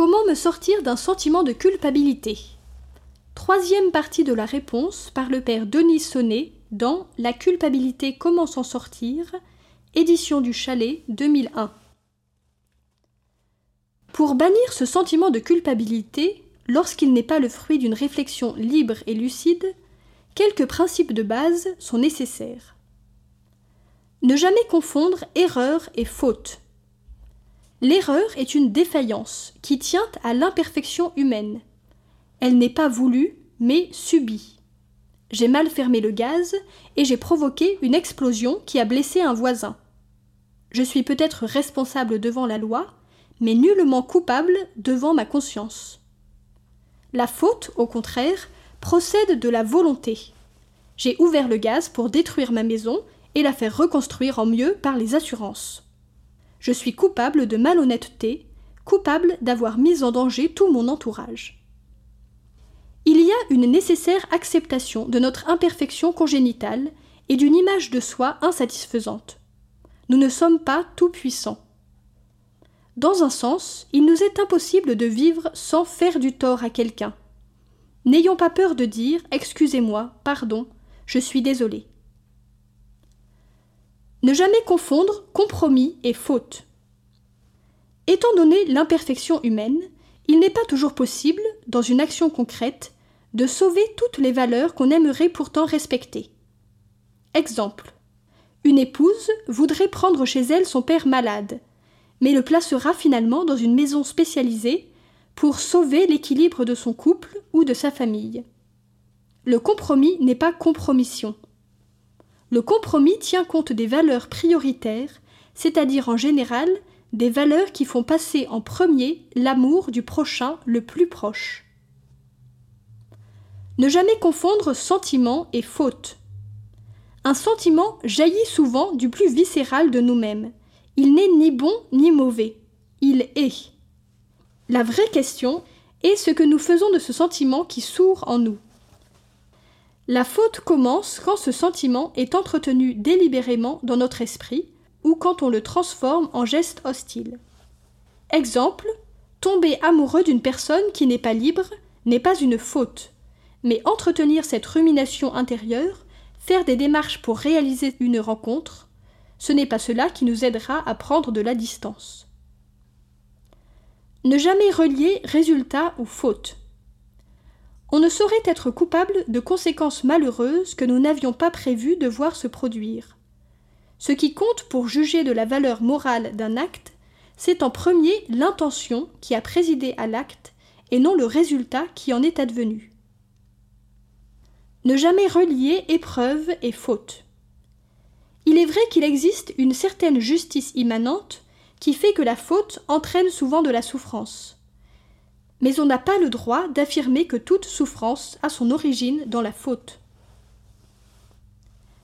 Comment me sortir d'un sentiment de culpabilité? Troisième partie de la réponse par le père Denis Sonnet dans La culpabilité, comment s'en sortir? édition du Chalet 2001. Pour bannir ce sentiment de culpabilité, lorsqu'il n'est pas le fruit d'une réflexion libre et lucide, quelques principes de base sont nécessaires. Ne jamais confondre erreur et faute. L'erreur est une défaillance qui tient à l'imperfection humaine. Elle n'est pas voulue, mais subie. J'ai mal fermé le gaz et j'ai provoqué une explosion qui a blessé un voisin. Je suis peut-être responsable devant la loi, mais nullement coupable devant ma conscience. La faute, au contraire, procède de la volonté. J'ai ouvert le gaz pour détruire ma maison et la faire reconstruire en mieux par les assurances. Je suis coupable de malhonnêteté, coupable d'avoir mis en danger tout mon entourage. Il y a une nécessaire acceptation de notre imperfection congénitale et d'une image de soi insatisfaisante. Nous ne sommes pas tout-puissants. Dans un sens, il nous est impossible de vivre sans faire du tort à quelqu'un. N'ayons pas peur de dire Excusez-moi, pardon, je suis désolé. Ne jamais confondre compromis et faute. Étant donné l'imperfection humaine, il n'est pas toujours possible, dans une action concrète, de sauver toutes les valeurs qu'on aimerait pourtant respecter. Exemple. Une épouse voudrait prendre chez elle son père malade, mais le placera finalement dans une maison spécialisée pour sauver l'équilibre de son couple ou de sa famille. Le compromis n'est pas compromission. Le compromis tient compte des valeurs prioritaires, c'est-à-dire en général des valeurs qui font passer en premier l'amour du prochain le plus proche. Ne jamais confondre sentiment et faute. Un sentiment jaillit souvent du plus viscéral de nous-mêmes. Il n'est ni bon ni mauvais. Il est. La vraie question est ce que nous faisons de ce sentiment qui sourd en nous. La faute commence quand ce sentiment est entretenu délibérément dans notre esprit ou quand on le transforme en geste hostile. Exemple, tomber amoureux d'une personne qui n'est pas libre n'est pas une faute, mais entretenir cette rumination intérieure, faire des démarches pour réaliser une rencontre, ce n'est pas cela qui nous aidera à prendre de la distance. Ne jamais relier résultat ou faute. On ne saurait être coupable de conséquences malheureuses que nous n'avions pas prévu de voir se produire. Ce qui compte pour juger de la valeur morale d'un acte, c'est en premier l'intention qui a présidé à l'acte et non le résultat qui en est advenu. Ne jamais relier épreuve et faute. Il est vrai qu'il existe une certaine justice immanente qui fait que la faute entraîne souvent de la souffrance mais on n'a pas le droit d'affirmer que toute souffrance a son origine dans la faute.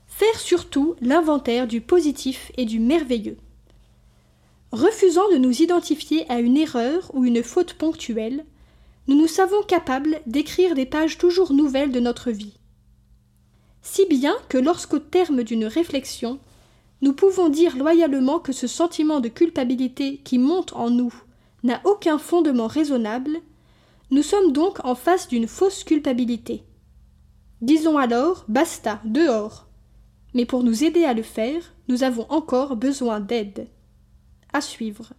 Faire surtout l'inventaire du positif et du merveilleux. Refusant de nous identifier à une erreur ou une faute ponctuelle, nous nous savons capables d'écrire des pages toujours nouvelles de notre vie. Si bien que lorsqu'au terme d'une réflexion, nous pouvons dire loyalement que ce sentiment de culpabilité qui monte en nous n'a aucun fondement raisonnable, nous sommes donc en face d'une fausse culpabilité. Disons alors basta, dehors. Mais pour nous aider à le faire, nous avons encore besoin d'aide. À suivre.